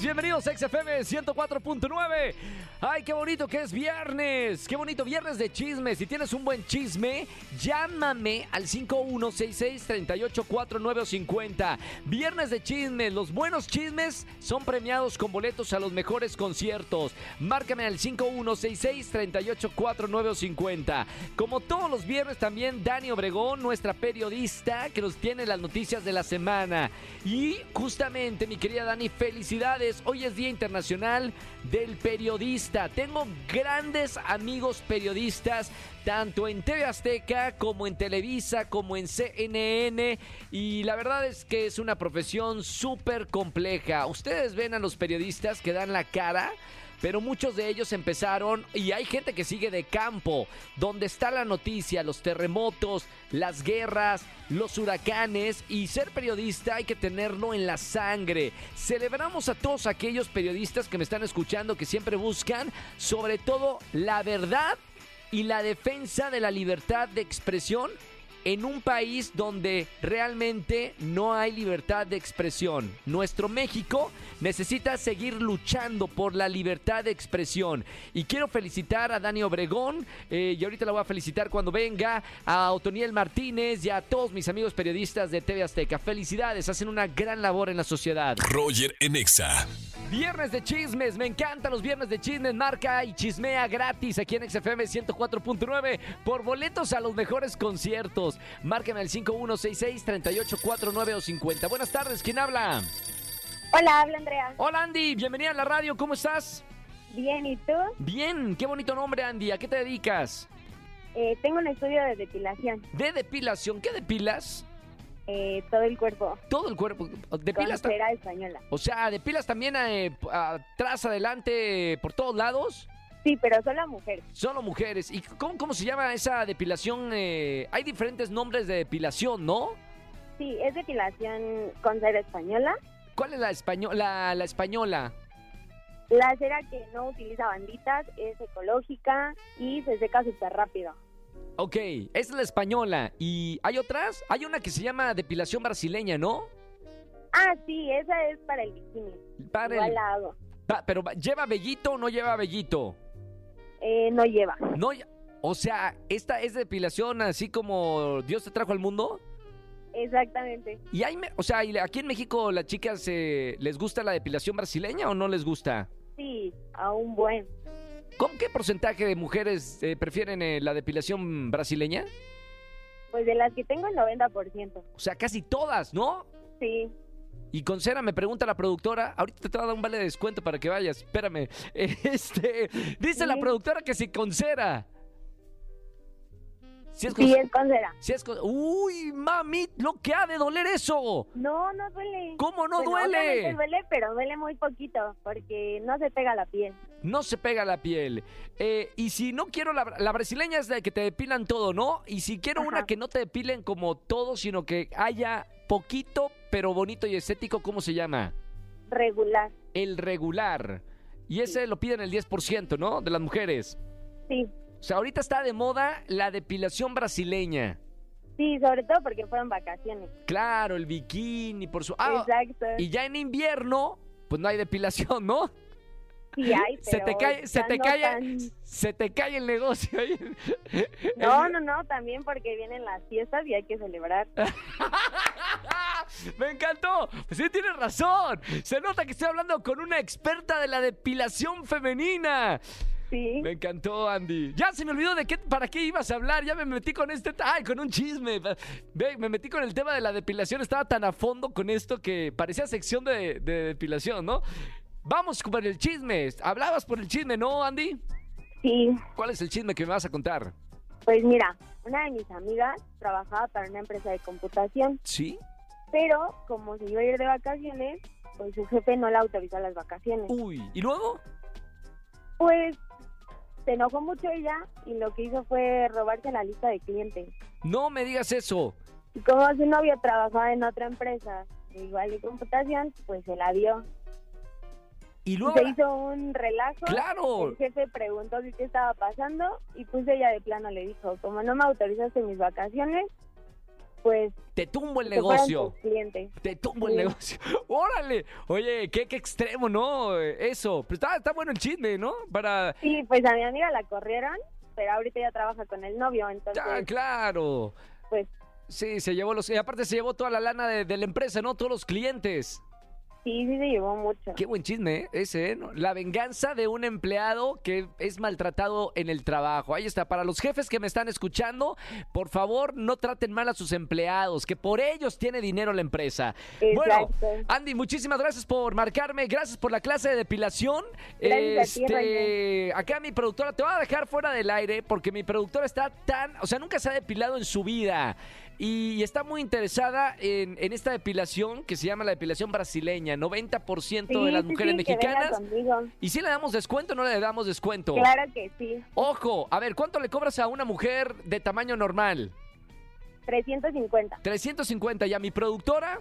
Bienvenidos a XFM 104.9. Ay, qué bonito que es viernes. Qué bonito viernes de chismes. Si tienes un buen chisme, llámame al 5166-384950. Viernes de chismes. Los buenos chismes son premiados con boletos a los mejores conciertos. Márcame al 5166-384950. Como todos los viernes también Dani Obregón, nuestra periodista que nos tiene las noticias de la semana. Y justamente, mi querida Dani, felicidades. Hoy es Día Internacional del Periodista. Tengo grandes amigos periodistas, tanto en TV Azteca como en Televisa, como en CNN. Y la verdad es que es una profesión súper compleja. Ustedes ven a los periodistas que dan la cara pero muchos de ellos empezaron y hay gente que sigue de campo, donde está la noticia, los terremotos, las guerras, los huracanes y ser periodista hay que tenerlo en la sangre. Celebramos a todos aquellos periodistas que me están escuchando que siempre buscan sobre todo la verdad y la defensa de la libertad de expresión en un país donde realmente no hay libertad de expresión. Nuestro México necesita seguir luchando por la libertad de expresión. Y quiero felicitar a Dani Obregón, eh, y ahorita la voy a felicitar cuando venga, a Otoniel Martínez y a todos mis amigos periodistas de TV Azteca. Felicidades, hacen una gran labor en la sociedad. Roger Enexa. Viernes de chismes, me encantan los viernes de chismes, marca y chismea gratis aquí en XFM 104.9 por boletos a los mejores conciertos. Márqueme al 5166-3849 o 50. Buenas tardes, ¿quién habla? Hola, habla Andrea. Hola Andy, bienvenida a la radio, ¿cómo estás? Bien, ¿y tú? Bien, qué bonito nombre Andy, ¿a qué te dedicas? Eh, tengo un estudio de depilación. De depilación, ¿qué depilas? Eh, todo el cuerpo. Todo el cuerpo. ¿Depilas con cera española. O sea, ¿depilas también eh, atrás, adelante, por todos lados? Sí, pero solo mujeres. Solo mujeres. ¿Y cómo, cómo se llama esa depilación? Eh, hay diferentes nombres de depilación, ¿no? Sí, es depilación con cera española. ¿Cuál es la, española, la, española? La cera que no utiliza banditas, es ecológica y se seca súper rápido. Ok, esa es la española. ¿Y hay otras? Hay una que se llama depilación brasileña, ¿no? Ah, sí, esa es para el bikini. Para Igual el... la hago. ¿Pero lleva vellito o no lleva vellito? Eh, no lleva. No, o sea, esta es depilación así como Dios te trajo al mundo. Exactamente. Y hay, o sea, aquí en México las chicas eh, les gusta la depilación brasileña o no les gusta? Sí, a un buen. ¿Con qué porcentaje de mujeres eh, prefieren eh, la depilación brasileña? Pues de las que tengo el 90%. O sea, casi todas, ¿no? Sí. Y con cera me pregunta la productora, ahorita te voy a dar un vale de descuento para que vayas, espérame. Este, dice la productora que si con cera. Si es con, sí, es con cera. Si es con, uy, mami, lo que ha de doler eso. No, no duele. ¿Cómo no duele? duele, pero duele muy poquito porque no se pega la piel. No se pega la piel. Eh, y si no quiero la, la, brasileña es de que te depilan todo, ¿no? Y si quiero una que no te depilen como todo, sino que haya poquito, pero bonito y estético, ¿cómo se llama? Regular. El regular. Y ese lo piden el 10%, ¿no? De las mujeres. Sí. O sea, ahorita está de moda la depilación brasileña. Sí, sobre todo porque fueron vacaciones. Claro, el bikini, por su... Ah, Exacto. Y ya en invierno, pues no hay depilación, ¿no? Sí hay, pero se te cae, se te no cae, tan- se te cae el negocio. No, no, no, también porque vienen las fiestas y hay que celebrar. Me encantó. Pues sí, tienes razón. Se nota que estoy hablando con una experta de la depilación femenina. Sí. Me encantó, Andy. Ya se me olvidó de qué, para qué ibas a hablar. Ya me metí con este. Ay, con un chisme. Ve, me metí con el tema de la depilación. Estaba tan a fondo con esto que parecía sección de, de depilación, ¿no? Vamos con el chisme. Hablabas por el chisme, ¿no, Andy? Sí, ¿Cuál es el chisme que me vas a contar? pues mira, una de mis amigas trabajaba para una empresa de computación, ¿Sí? pero como se iba a ir de vacaciones, pues su jefe no le autorizó las vacaciones. Uy, ¿y luego? Pues se enojó mucho ella y lo que hizo fue robarse la lista de clientes. No me digas eso. Y como su novio trabajaba en otra empresa, igual de computación, pues se la dio. Y luego... Se hizo un relajo. ¡Claro! El jefe preguntó qué estaba pasando y pues ella de plano le dijo, como no me autorizaste mis vacaciones, pues Te tumbo el negocio. Te tumbo el negocio. ¡Órale! Oye, qué, qué extremo, ¿no? Eso. Pero está, está bueno el chisme, ¿no? Para... Sí, pues a mi amiga la corrieron, pero ahorita ya trabaja con el novio, entonces Ya, claro. pues Sí, se llevó los... Y aparte se llevó toda la lana de, de la empresa, ¿no? Todos los clientes. Sí, sí se llevó mucho. Qué buen chisme ¿eh? ese, ¿eh? La venganza de un empleado que es maltratado en el trabajo. Ahí está. Para los jefes que me están escuchando, por favor, no traten mal a sus empleados, que por ellos tiene dinero la empresa. Bueno. Andy, muchísimas gracias por marcarme. Gracias por la clase de depilación. Gracias a ti, Este, acá mi productora, te voy a dejar fuera del aire porque mi productora está tan, o sea, nunca se ha depilado en su vida. Y está muy interesada en, en esta depilación que se llama la depilación brasileña. 90% de Sí, las sí, mujeres sí, mexicanas. ¿Y si le damos descuento o no le damos descuento? Claro que sí, Ojo, a ver, ¿cuánto le cobras a una mujer de tamaño normal? 350, 350 y a mi productora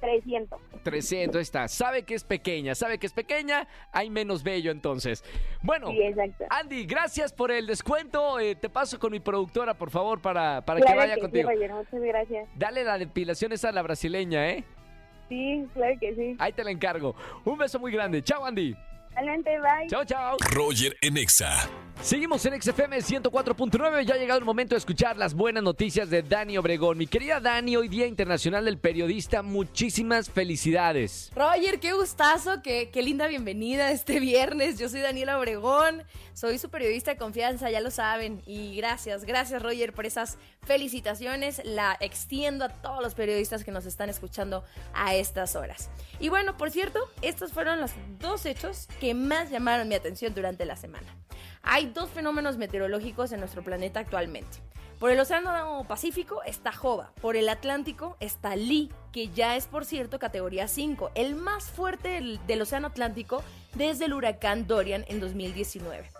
300. 300 ahí está. Sabe que es pequeña, sabe que es pequeña, hay menos bello entonces. Bueno, Sí. Andy, gracias por el descuento. Eh, te paso con mi productora, por favor, para, para que vaya que contigo. sí, Roger, muchas gracias. Dale la depilación esa a la brasileña, ¿eh? Sí, claro que sí. Ahí te la encargo. Un beso muy grande. Chao, Andy. Adelante, bye. Chao, chao. Roger en Exa. Seguimos en XFM 104.9. Ya ha llegado el momento de escuchar las buenas noticias de Dani Obregón. Mi querida Dani, hoy Día Internacional del Periodista, muchísimas felicidades. Roger, qué gustazo, qué, qué linda bienvenida este viernes. Yo soy Daniela Obregón, soy su periodista de confianza, ya lo saben. Y gracias, gracias Roger por esas felicitaciones. La extiendo a todos los periodistas que nos están escuchando a estas horas. Y bueno, por cierto, estos fueron los dos hechos que más llamaron mi atención durante la semana. Hay dos fenómenos meteorológicos en nuestro planeta actualmente. Por el Océano Pacífico está Jova, por el Atlántico está Lee, que ya es por cierto categoría 5, el más fuerte del, del Océano Atlántico desde el huracán Dorian en 2019.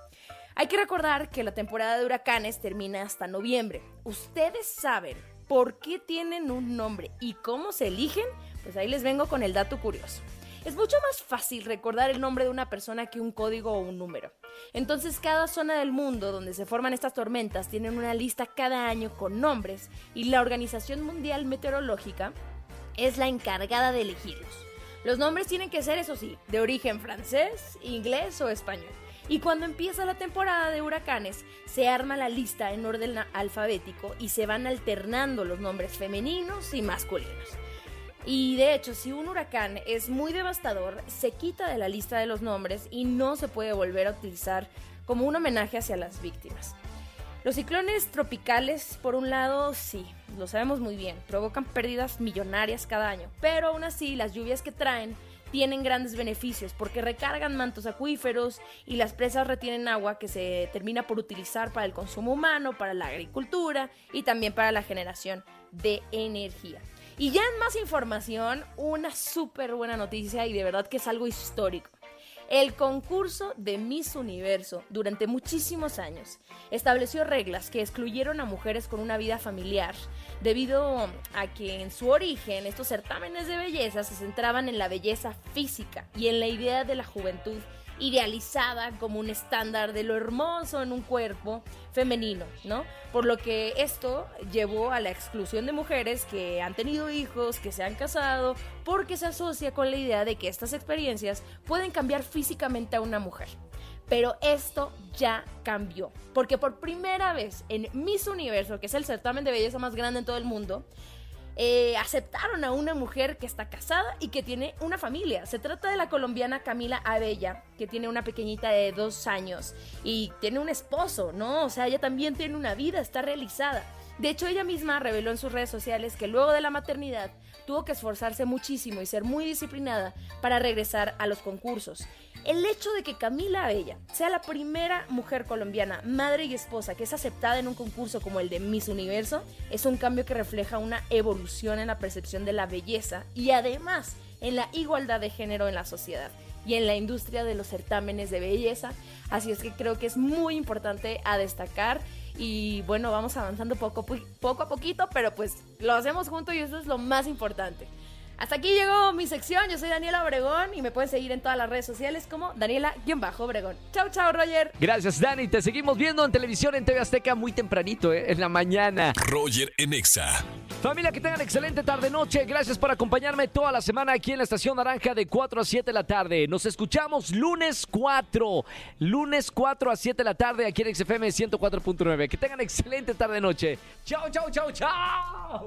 Hay que recordar que la temporada de huracanes termina hasta noviembre. ¿Ustedes saben por qué tienen un nombre y cómo se eligen? Pues ahí les vengo con el dato curioso. Es mucho más fácil recordar el nombre de una persona que un código o un número. Entonces cada zona del mundo donde se forman estas tormentas tienen una lista cada año con nombres y la Organización Mundial Meteorológica es la encargada de elegirlos. Los nombres tienen que ser, eso sí, de origen francés, inglés o español. Y cuando empieza la temporada de huracanes, se arma la lista en orden alfabético y se van alternando los nombres femeninos y masculinos. Y de hecho, si un huracán es muy devastador, se quita de la lista de los nombres y no se puede volver a utilizar como un homenaje hacia las víctimas. Los ciclones tropicales, por un lado, sí, lo sabemos muy bien, provocan pérdidas millonarias cada año, pero aún así las lluvias que traen tienen grandes beneficios porque recargan mantos acuíferos y las presas retienen agua que se termina por utilizar para el consumo humano, para la agricultura y también para la generación de energía. Y ya en más información, una súper buena noticia y de verdad que es algo histórico. El concurso de Miss Universo durante muchísimos años estableció reglas que excluyeron a mujeres con una vida familiar debido a que en su origen estos certámenes de belleza se centraban en la belleza física y en la idea de la juventud idealizada como un estándar de lo hermoso en un cuerpo femenino, ¿no? Por lo que esto llevó a la exclusión de mujeres que han tenido hijos, que se han casado, porque se asocia con la idea de que estas experiencias pueden cambiar físicamente a una mujer. Pero esto ya cambió, porque por primera vez en Miss Universo, que es el certamen de belleza más grande en todo el mundo, eh, aceptaron a una mujer que está casada y que tiene una familia. Se trata de la colombiana Camila Abella, que tiene una pequeñita de dos años y tiene un esposo, ¿no? O sea, ella también tiene una vida, está realizada. De hecho, ella misma reveló en sus redes sociales que luego de la maternidad tuvo que esforzarse muchísimo y ser muy disciplinada para regresar a los concursos. El hecho de que Camila Abella sea la primera mujer colombiana, madre y esposa, que es aceptada en un concurso como el de Miss Universo, es un cambio que refleja una evolución en la percepción de la belleza y además en la igualdad de género en la sociedad y en la industria de los certámenes de belleza. Así es que creo que es muy importante a destacar y bueno, vamos avanzando poco, poco a poquito, pero pues lo hacemos juntos y eso es lo más importante. Hasta aquí llegó mi sección. Yo soy Daniela Obregón y me pueden seguir en todas las redes sociales como Daniela-Obregón. Chau, chau, Roger. Gracias, Dani. Te seguimos viendo en televisión en TV Azteca muy tempranito, ¿eh? en la mañana. Roger en Exa. Familia, que tengan excelente tarde-noche. Gracias por acompañarme toda la semana aquí en la Estación Naranja de 4 a 7 de la tarde. Nos escuchamos lunes 4. Lunes 4 a 7 de la tarde aquí en XFM 104.9. Que tengan excelente tarde-noche. Chao, chao, chao, chao.